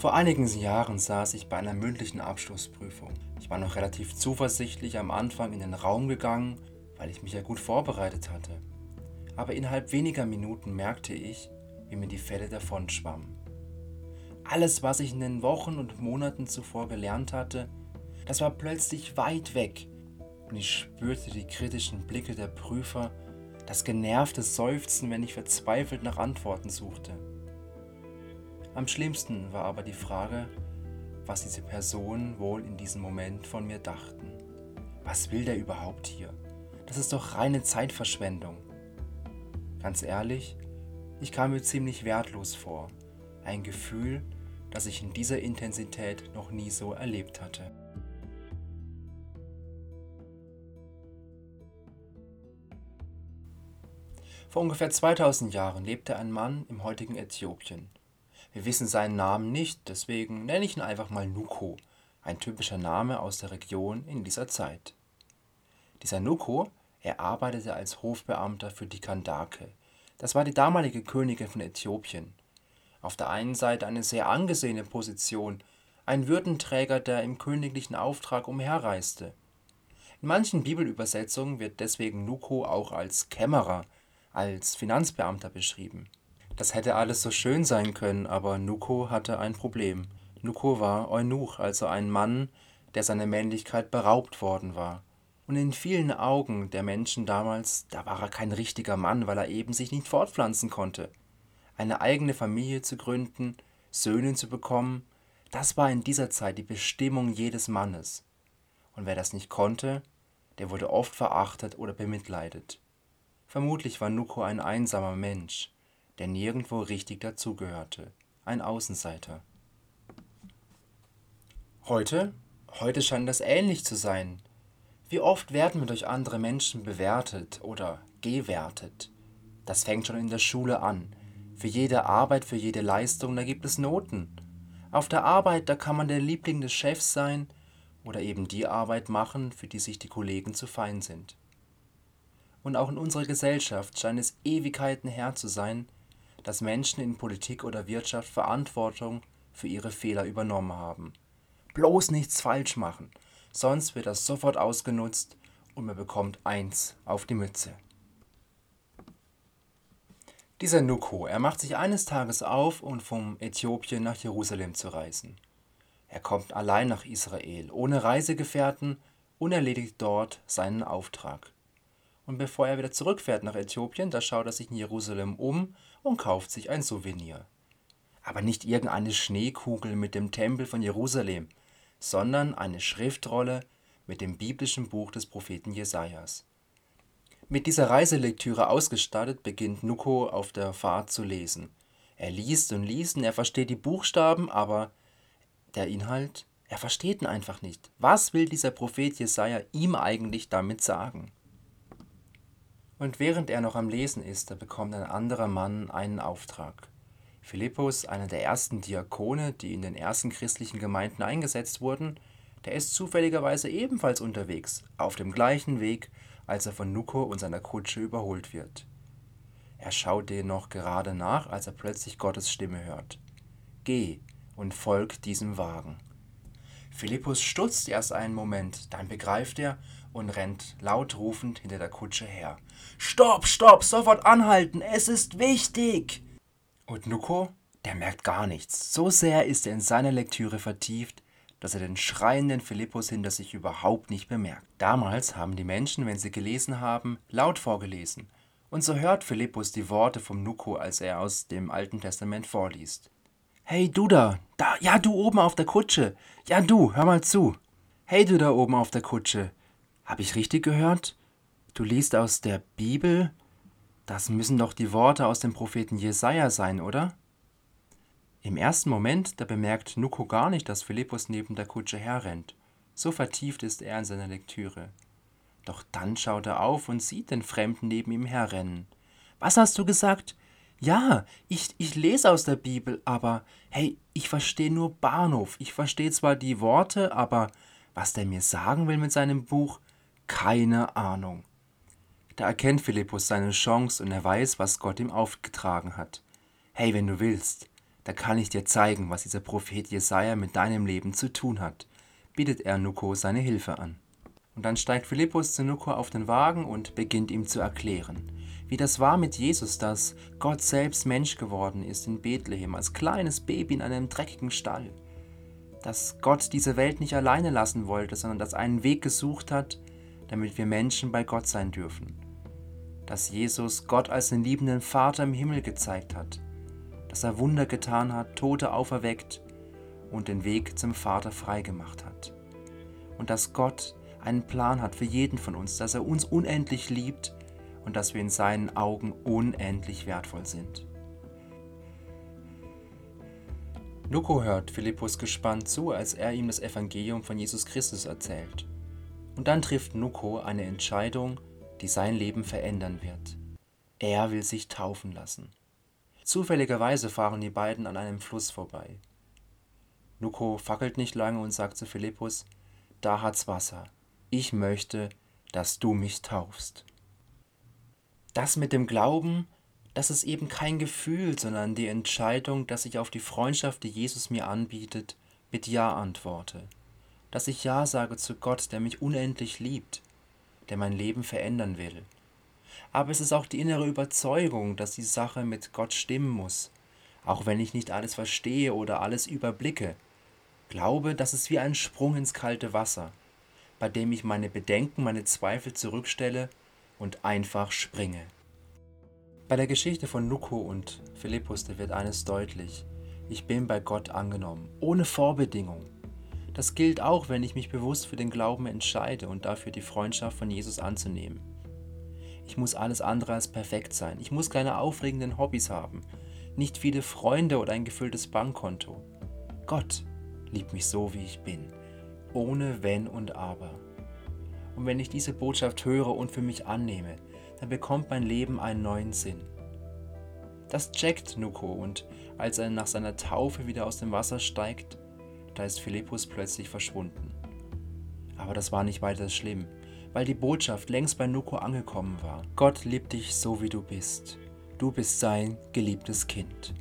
Vor einigen Jahren saß ich bei einer mündlichen Abschlussprüfung. Ich war noch relativ zuversichtlich am Anfang in den Raum gegangen, weil ich mich ja gut vorbereitet hatte. Aber innerhalb weniger Minuten merkte ich, wie mir die Fälle davonschwammen. Alles, was ich in den Wochen und Monaten zuvor gelernt hatte, das war plötzlich weit weg und ich spürte die kritischen Blicke der Prüfer, das genervte Seufzen, wenn ich verzweifelt nach Antworten suchte. Am schlimmsten war aber die Frage, was diese Personen wohl in diesem Moment von mir dachten. Was will der überhaupt hier? Das ist doch reine Zeitverschwendung. Ganz ehrlich, ich kam mir ziemlich wertlos vor. Ein Gefühl, das ich in dieser Intensität noch nie so erlebt hatte. Vor ungefähr 2000 Jahren lebte ein Mann im heutigen Äthiopien. Wir wissen seinen Namen nicht, deswegen nenne ich ihn einfach mal Nuko, ein typischer Name aus der Region in dieser Zeit. Dieser Nuko, er arbeitete als Hofbeamter für die Kandake. Das war die damalige Königin von Äthiopien. Auf der einen Seite eine sehr angesehene Position, ein Würdenträger, der im königlichen Auftrag umherreiste. In manchen Bibelübersetzungen wird deswegen Nuko auch als Kämmerer, als Finanzbeamter beschrieben. Das hätte alles so schön sein können, aber Nuko hatte ein Problem. Nuko war Eunuch, also ein Mann, der seiner Männlichkeit beraubt worden war. Und in vielen Augen der Menschen damals, da war er kein richtiger Mann, weil er eben sich nicht fortpflanzen konnte. Eine eigene Familie zu gründen, Söhne zu bekommen, das war in dieser Zeit die Bestimmung jedes Mannes. Und wer das nicht konnte, der wurde oft verachtet oder bemitleidet. Vermutlich war Nuko ein einsamer Mensch, der nirgendwo richtig dazugehörte, ein Außenseiter. Heute? Heute scheint das ähnlich zu sein. Wie oft werden wir durch andere Menschen bewertet oder gewertet? Das fängt schon in der Schule an. Für jede Arbeit, für jede Leistung, da gibt es Noten. Auf der Arbeit, da kann man der Liebling des Chefs sein oder eben die Arbeit machen, für die sich die Kollegen zu fein sind. Und auch in unserer Gesellschaft scheint es Ewigkeiten her zu sein, dass Menschen in Politik oder Wirtschaft Verantwortung für ihre Fehler übernommen haben. Bloß nichts falsch machen, sonst wird das sofort ausgenutzt und man bekommt eins auf die Mütze. Dieser Nuko, er macht sich eines Tages auf, um vom Äthiopien nach Jerusalem zu reisen. Er kommt allein nach Israel, ohne Reisegefährten und erledigt dort seinen Auftrag. Und bevor er wieder zurückfährt nach Äthiopien, da schaut er sich in Jerusalem um und kauft sich ein Souvenir. Aber nicht irgendeine Schneekugel mit dem Tempel von Jerusalem, sondern eine Schriftrolle mit dem biblischen Buch des Propheten Jesajas. Mit dieser Reiselektüre ausgestattet, beginnt Nuko auf der Fahrt zu lesen. Er liest und liest und er versteht die Buchstaben, aber der Inhalt, er versteht ihn einfach nicht. Was will dieser Prophet Jesaja ihm eigentlich damit sagen? Und während er noch am Lesen ist, da bekommt ein anderer Mann einen Auftrag. Philippus, einer der ersten Diakone, die in den ersten christlichen Gemeinden eingesetzt wurden, der ist zufälligerweise ebenfalls unterwegs, auf dem gleichen Weg, als er von Nuko und seiner Kutsche überholt wird. Er schaut denen noch gerade nach, als er plötzlich Gottes Stimme hört. Geh und folg diesem Wagen. Philippus stutzt erst einen Moment, dann begreift er und rennt laut rufend hinter der Kutsche her. Stopp, stopp, sofort anhalten, es ist wichtig! Und Nuko, der merkt gar nichts. So sehr ist er in seiner Lektüre vertieft, dass er den schreienden Philippus hinter sich überhaupt nicht bemerkt. Damals haben die Menschen, wenn sie gelesen haben, laut vorgelesen. Und so hört Philippus die Worte vom Nuko, als er aus dem Alten Testament vorliest. Hey du da, da, ja du oben auf der Kutsche. Ja du, hör mal zu. Hey du da oben auf der Kutsche. Hab ich richtig gehört? Du liest aus der Bibel? Das müssen doch die Worte aus dem Propheten Jesaja sein, oder? Im ersten Moment, da bemerkt Nuko gar nicht, dass Philippus neben der Kutsche herrennt. So vertieft ist er in seiner Lektüre. Doch dann schaut er auf und sieht den Fremden neben ihm herrennen. Was hast du gesagt? Ja, ich, ich lese aus der Bibel, aber hey, ich verstehe nur Bahnhof. Ich verstehe zwar die Worte, aber was der mir sagen will mit seinem Buch, keine Ahnung. Da erkennt Philippus seine Chance und er weiß, was Gott ihm aufgetragen hat. Hey, wenn du willst, da kann ich dir zeigen, was dieser Prophet Jesaja mit deinem Leben zu tun hat, bietet er Nuko seine Hilfe an. Und dann steigt Philippus zu Nuko auf den Wagen und beginnt ihm zu erklären, wie das war mit Jesus, dass Gott selbst Mensch geworden ist in Bethlehem, als kleines Baby in einem dreckigen Stall. Dass Gott diese Welt nicht alleine lassen wollte, sondern dass er einen Weg gesucht hat, damit wir Menschen bei Gott sein dürfen. Dass Jesus Gott als den liebenden Vater im Himmel gezeigt hat. Dass er Wunder getan hat, Tote auferweckt und den Weg zum Vater freigemacht hat. Und dass Gott einen Plan hat für jeden von uns, dass er uns unendlich liebt und dass wir in seinen Augen unendlich wertvoll sind. Nuko hört Philippus gespannt zu, als er ihm das Evangelium von Jesus Christus erzählt. Und dann trifft Nuko eine Entscheidung, die sein Leben verändern wird. Er will sich taufen lassen. Zufälligerweise fahren die beiden an einem Fluss vorbei. Nuko fackelt nicht lange und sagt zu Philippus, da hat's Wasser. Ich möchte, dass du mich taufst. Das mit dem Glauben, das ist eben kein Gefühl, sondern die Entscheidung, dass ich auf die Freundschaft, die Jesus mir anbietet, mit Ja antworte. Dass ich Ja sage zu Gott, der mich unendlich liebt, der mein Leben verändern will. Aber es ist auch die innere Überzeugung, dass die Sache mit Gott stimmen muss, auch wenn ich nicht alles verstehe oder alles überblicke. Glaube, das ist wie ein Sprung ins kalte Wasser, bei dem ich meine Bedenken, meine Zweifel zurückstelle und einfach springe. Bei der Geschichte von Nuko und Philippus, da wird eines deutlich. Ich bin bei Gott angenommen, ohne Vorbedingung. Das gilt auch, wenn ich mich bewusst für den Glauben entscheide und dafür die Freundschaft von Jesus anzunehmen. Ich muss alles andere als perfekt sein. Ich muss keine aufregenden Hobbys haben, nicht viele Freunde oder ein gefülltes Bankkonto. Gott liebt mich so, wie ich bin, ohne Wenn und Aber. Und wenn ich diese Botschaft höre und für mich annehme, dann bekommt mein Leben einen neuen Sinn. Das checkt Nuko und als er nach seiner Taufe wieder aus dem Wasser steigt, da ist Philippus plötzlich verschwunden. Aber das war nicht weiter schlimm, weil die Botschaft längst bei Nuko angekommen war. Gott liebt dich so wie du bist. Du bist sein geliebtes Kind.